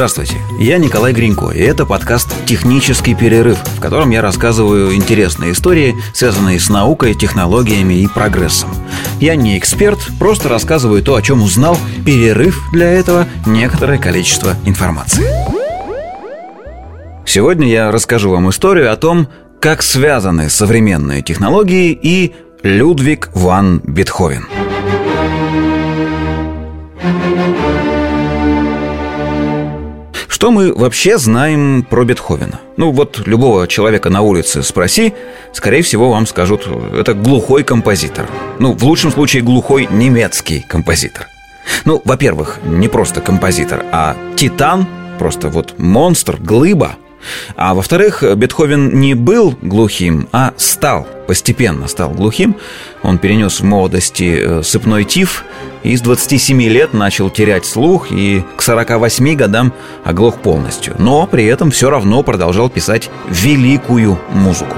Здравствуйте, я Николай Гринько, и это подкаст «Технический перерыв», в котором я рассказываю интересные истории, связанные с наукой, технологиями и прогрессом. Я не эксперт, просто рассказываю то, о чем узнал, перерыв для этого некоторое количество информации. Сегодня я расскажу вам историю о том, как связаны современные технологии и Людвиг ван Бетховен – Что мы вообще знаем про Бетховена? Ну вот любого человека на улице спроси, скорее всего вам скажут, это глухой композитор. Ну, в лучшем случае глухой немецкий композитор. Ну, во-первых, не просто композитор, а титан, просто вот монстр, глыба – а во-вторых, Бетховен не был глухим, а стал, постепенно стал глухим. Он перенес в молодости э, сыпной тиф и с 27 лет начал терять слух и к 48 годам оглох полностью. Но при этом все равно продолжал писать великую музыку.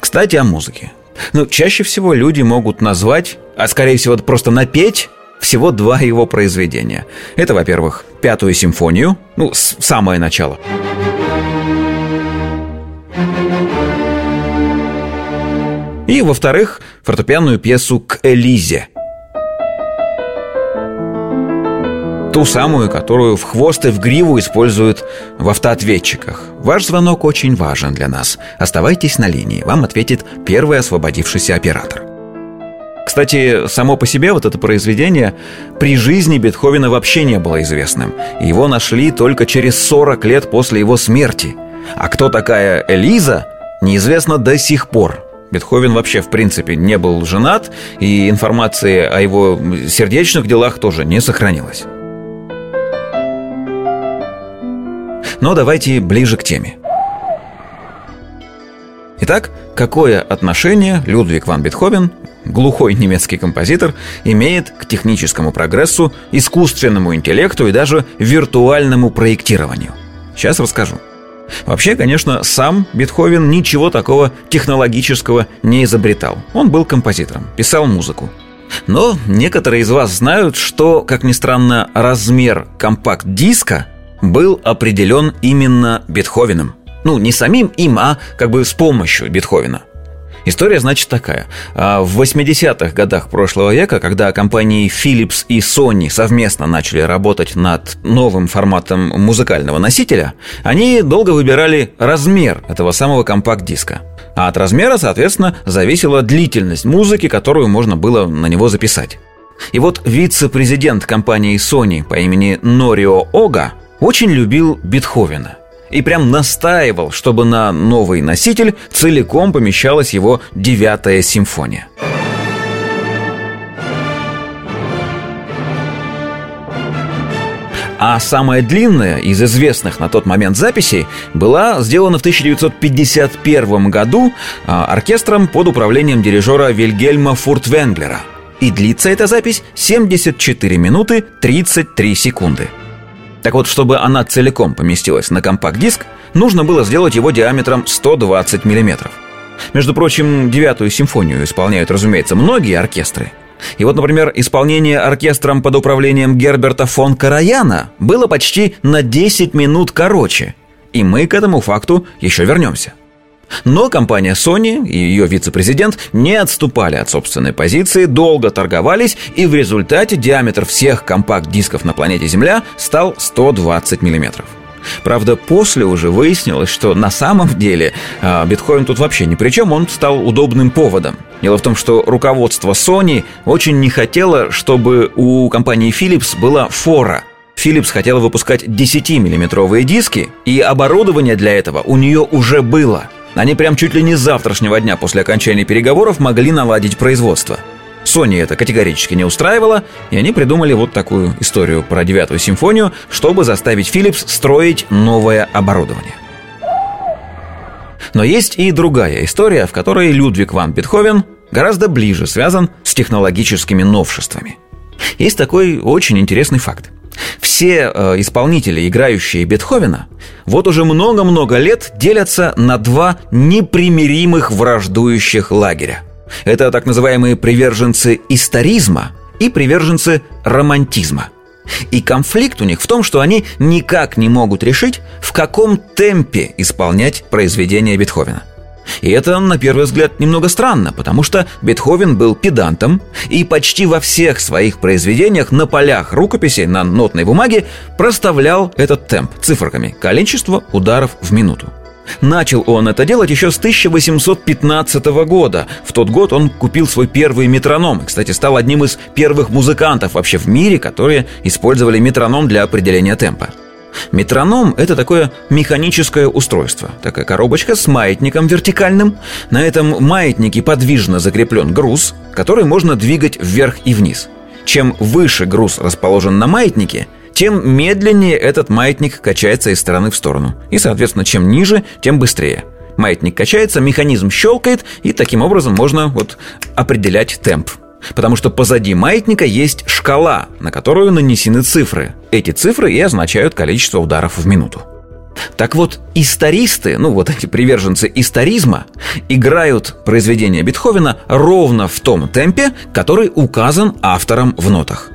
Кстати, о музыке. Ну, чаще всего люди могут назвать, а скорее всего просто напеть всего два его произведения. Это, во-первых, пятую симфонию, ну, самое начало. И, во-вторых, фортепианную пьесу «К Элизе». Ту самую, которую в хвост и в гриву используют в автоответчиках. Ваш звонок очень важен для нас. Оставайтесь на линии, вам ответит первый освободившийся оператор. Кстати, само по себе вот это произведение при жизни Бетховена вообще не было известным. Его нашли только через 40 лет после его смерти. А кто такая Элиза, неизвестно до сих пор. Бетховен вообще, в принципе, не был женат, и информации о его сердечных делах тоже не сохранилось. Но давайте ближе к теме. Итак, какое отношение Людвиг ван Бетховен глухой немецкий композитор, имеет к техническому прогрессу, искусственному интеллекту и даже виртуальному проектированию. Сейчас расскажу. Вообще, конечно, сам Бетховен ничего такого технологического не изобретал. Он был композитором, писал музыку. Но некоторые из вас знают, что, как ни странно, размер компакт-диска был определен именно Бетховеном. Ну, не самим им, а как бы с помощью Бетховена – История, значит, такая. А в 80-х годах прошлого века, когда компании Philips и Sony совместно начали работать над новым форматом музыкального носителя, они долго выбирали размер этого самого компакт-диска. А от размера, соответственно, зависела длительность музыки, которую можно было на него записать. И вот вице-президент компании Sony по имени Норио Ога очень любил Бетховена и прям настаивал, чтобы на новый носитель целиком помещалась его девятая симфония. А самая длинная из известных на тот момент записей была сделана в 1951 году а, оркестром под управлением дирижера Вильгельма Фуртвенглера. И длится эта запись 74 минуты 33 секунды – так вот, чтобы она целиком поместилась на компакт-диск, нужно было сделать его диаметром 120 мм. Между прочим, девятую симфонию исполняют, разумеется, многие оркестры. И вот, например, исполнение оркестром под управлением Герберта фон Караяна было почти на 10 минут короче. И мы к этому факту еще вернемся. Но компания Sony и ее вице-президент не отступали от собственной позиции, долго торговались, и в результате диаметр всех компакт-дисков на планете Земля стал 120 миллиметров. Правда, после уже выяснилось, что на самом деле э, биткоин тут вообще ни при чем, он стал удобным поводом. Дело в том, что руководство Sony очень не хотело, чтобы у компании Philips была фора – Philips хотела выпускать 10-миллиметровые диски, и оборудование для этого у нее уже было – они прям чуть ли не с завтрашнего дня после окончания переговоров могли наладить производство. Sony это категорически не устраивало, и они придумали вот такую историю про девятую симфонию, чтобы заставить Philips строить новое оборудование. Но есть и другая история, в которой Людвиг ван Бетховен гораздо ближе связан с технологическими новшествами. Есть такой очень интересный факт – все э, исполнители, играющие Бетховена, вот уже много-много лет делятся на два непримиримых враждующих лагеря. Это так называемые приверженцы историзма и приверженцы романтизма. И конфликт у них в том, что они никак не могут решить, в каком темпе исполнять произведение Бетховена. И это, на первый взгляд, немного странно, потому что Бетховен был педантом и почти во всех своих произведениях на полях рукописи на нотной бумаге проставлял этот темп цифрами количество ударов в минуту. Начал он это делать еще с 1815 года. В тот год он купил свой первый метроном. Кстати, стал одним из первых музыкантов вообще в мире, которые использовали метроном для определения темпа. Метроном – это такое механическое устройство. Такая коробочка с маятником вертикальным. На этом маятнике подвижно закреплен груз, который можно двигать вверх и вниз. Чем выше груз расположен на маятнике – тем медленнее этот маятник качается из стороны в сторону. И, соответственно, чем ниже, тем быстрее. Маятник качается, механизм щелкает, и таким образом можно вот определять темп. Потому что позади маятника есть шкала, на которую нанесены цифры. Эти цифры и означают количество ударов в минуту. Так вот, истористы, ну вот эти приверженцы историзма, играют произведения Бетховена ровно в том темпе, который указан автором в нотах.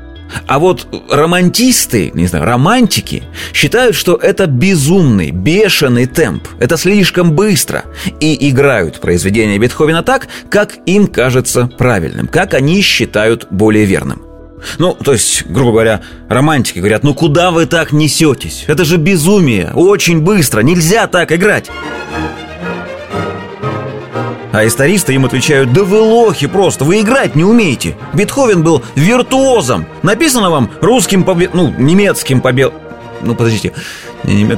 А вот романтисты, не знаю, романтики считают, что это безумный, бешеный темп. Это слишком быстро. И играют произведения Бетховена так, как им кажется правильным, как они считают более верным. Ну, то есть, грубо говоря, романтики говорят, ну куда вы так несетесь? Это же безумие, очень быстро, нельзя так играть. А истористы им отвечают, да вы лохи просто, вы играть не умеете. Бетховен был виртуозом. Написано вам русским по... ну, немецким по бел... Ну, подождите,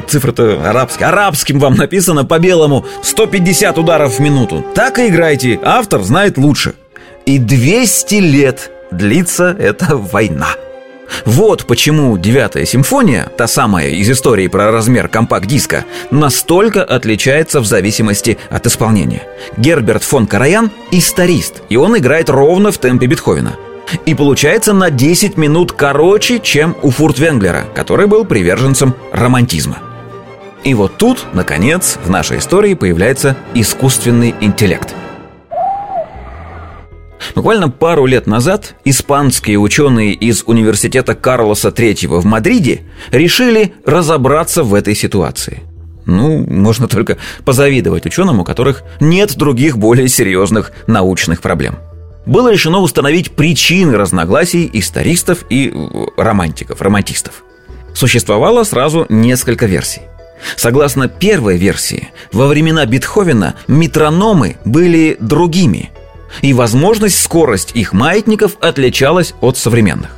цифра-то арабская. Арабским вам написано по белому 150 ударов в минуту. Так и играйте, автор знает лучше. И 200 лет длится эта война. Вот почему девятая симфония, та самая из истории про размер компакт-диска, настолько отличается в зависимости от исполнения. Герберт фон Караян – историст, и он играет ровно в темпе Бетховена. И получается на 10 минут короче, чем у Фуртвенглера, который был приверженцем романтизма. И вот тут, наконец, в нашей истории появляется искусственный интеллект – Буквально пару лет назад испанские ученые из университета Карлоса III в Мадриде решили разобраться в этой ситуации. Ну, можно только позавидовать ученым, у которых нет других более серьезных научных проблем. Было решено установить причины разногласий истористов и э, романтиков, романтистов. Существовало сразу несколько версий. Согласно первой версии, во времена Бетховена метрономы были другими – и возможность скорость их маятников отличалась от современных.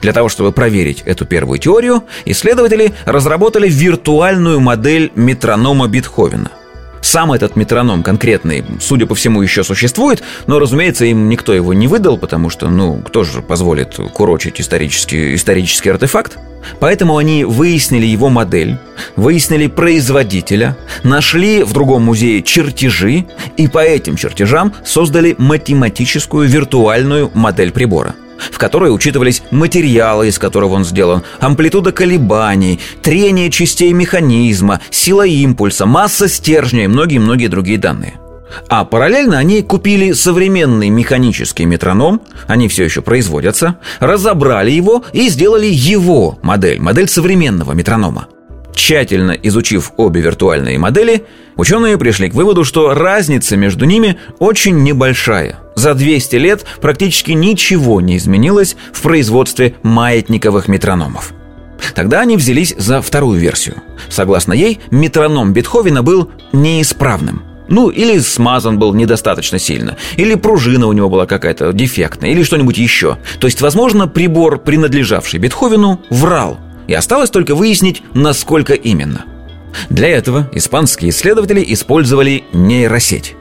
Для того, чтобы проверить эту первую теорию, исследователи разработали виртуальную модель метронома Бетховена – сам этот метроном конкретный, судя по всему, еще существует, но, разумеется, им никто его не выдал, потому что, ну, кто же позволит курочить исторический, исторический артефакт? Поэтому они выяснили его модель, выяснили производителя, нашли в другом музее чертежи и по этим чертежам создали математическую виртуальную модель прибора – в которой учитывались материалы, из которого он сделан, амплитуда колебаний, трение частей механизма, сила импульса, масса стержня и многие-многие другие данные. А параллельно они купили современный механический метроном, они все еще производятся, разобрали его и сделали его модель, модель современного метронома. Тщательно изучив обе виртуальные модели, ученые пришли к выводу, что разница между ними очень небольшая. За 200 лет практически ничего не изменилось в производстве маятниковых метрономов. Тогда они взялись за вторую версию. Согласно ей, метроном Бетховена был неисправным. Ну, или смазан был недостаточно сильно, или пружина у него была какая-то дефектная, или что-нибудь еще. То есть, возможно, прибор, принадлежавший Бетховену, врал – и осталось только выяснить, насколько именно. Для этого испанские исследователи использовали нейросеть.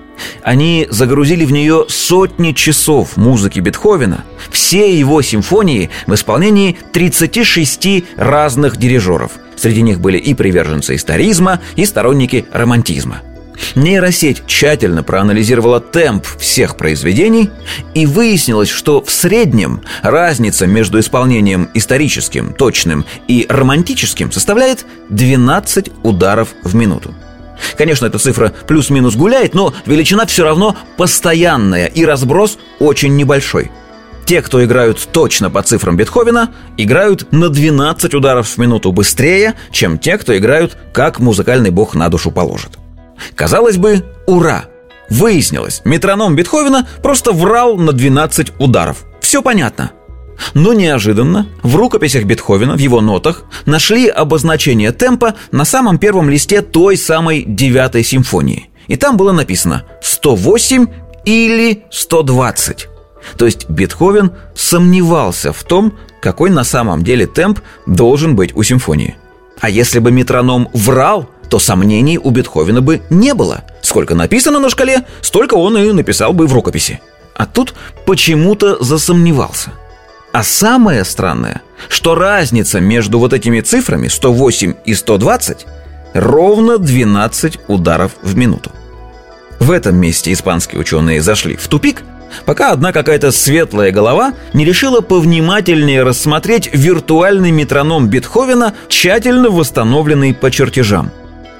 Они загрузили в нее сотни часов музыки Бетховена, все его симфонии в исполнении 36 разных дирижеров. Среди них были и приверженцы историзма, и сторонники романтизма – Нейросеть тщательно проанализировала темп всех произведений и выяснилось, что в среднем разница между исполнением историческим, точным и романтическим составляет 12 ударов в минуту. Конечно, эта цифра плюс-минус гуляет, но величина все равно постоянная, и разброс очень небольшой. Те, кто играют точно по цифрам Бетховена, играют на 12 ударов в минуту быстрее, чем те, кто играют, как музыкальный бог на душу положит. Казалось бы, ура! Выяснилось, метроном Бетховена просто врал на 12 ударов. Все понятно – но неожиданно в рукописях Бетховена, в его нотах, нашли обозначение темпа на самом первом листе той самой девятой симфонии. И там было написано 108 или 120. То есть Бетховен сомневался в том, какой на самом деле темп должен быть у симфонии. А если бы метроном врал, то сомнений у Бетховена бы не было. Сколько написано на шкале, столько он и написал бы в рукописи. А тут почему-то засомневался – а самое странное, что разница между вот этими цифрами 108 и 120 ровно 12 ударов в минуту. В этом месте испанские ученые зашли в тупик, пока одна какая-то светлая голова не решила повнимательнее рассмотреть виртуальный метроном Бетховена, тщательно восстановленный по чертежам.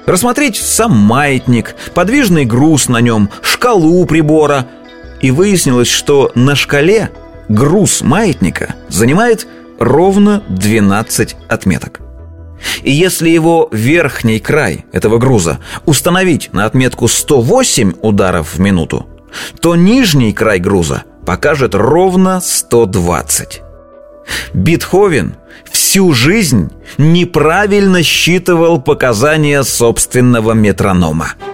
Рассмотреть сам маятник, подвижный груз на нем, шкалу прибора. И выяснилось, что на шкале – груз маятника занимает ровно 12 отметок. И если его верхний край этого груза установить на отметку 108 ударов в минуту, то нижний край груза покажет ровно 120. Бетховен всю жизнь неправильно считывал показания собственного метронома –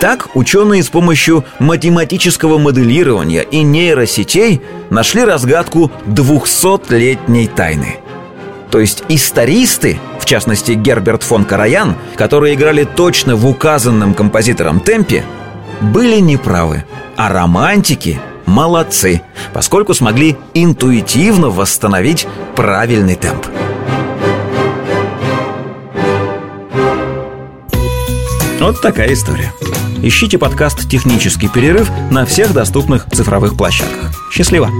Так ученые с помощью математического моделирования и нейросетей нашли разгадку 200-летней тайны. То есть истористы, в частности Герберт фон Караян, которые играли точно в указанном композитором темпе, были неправы, а романтики молодцы, поскольку смогли интуитивно восстановить правильный темп. Вот такая история. Ищите подкаст «Технический перерыв» на всех доступных цифровых площадках. Счастливо!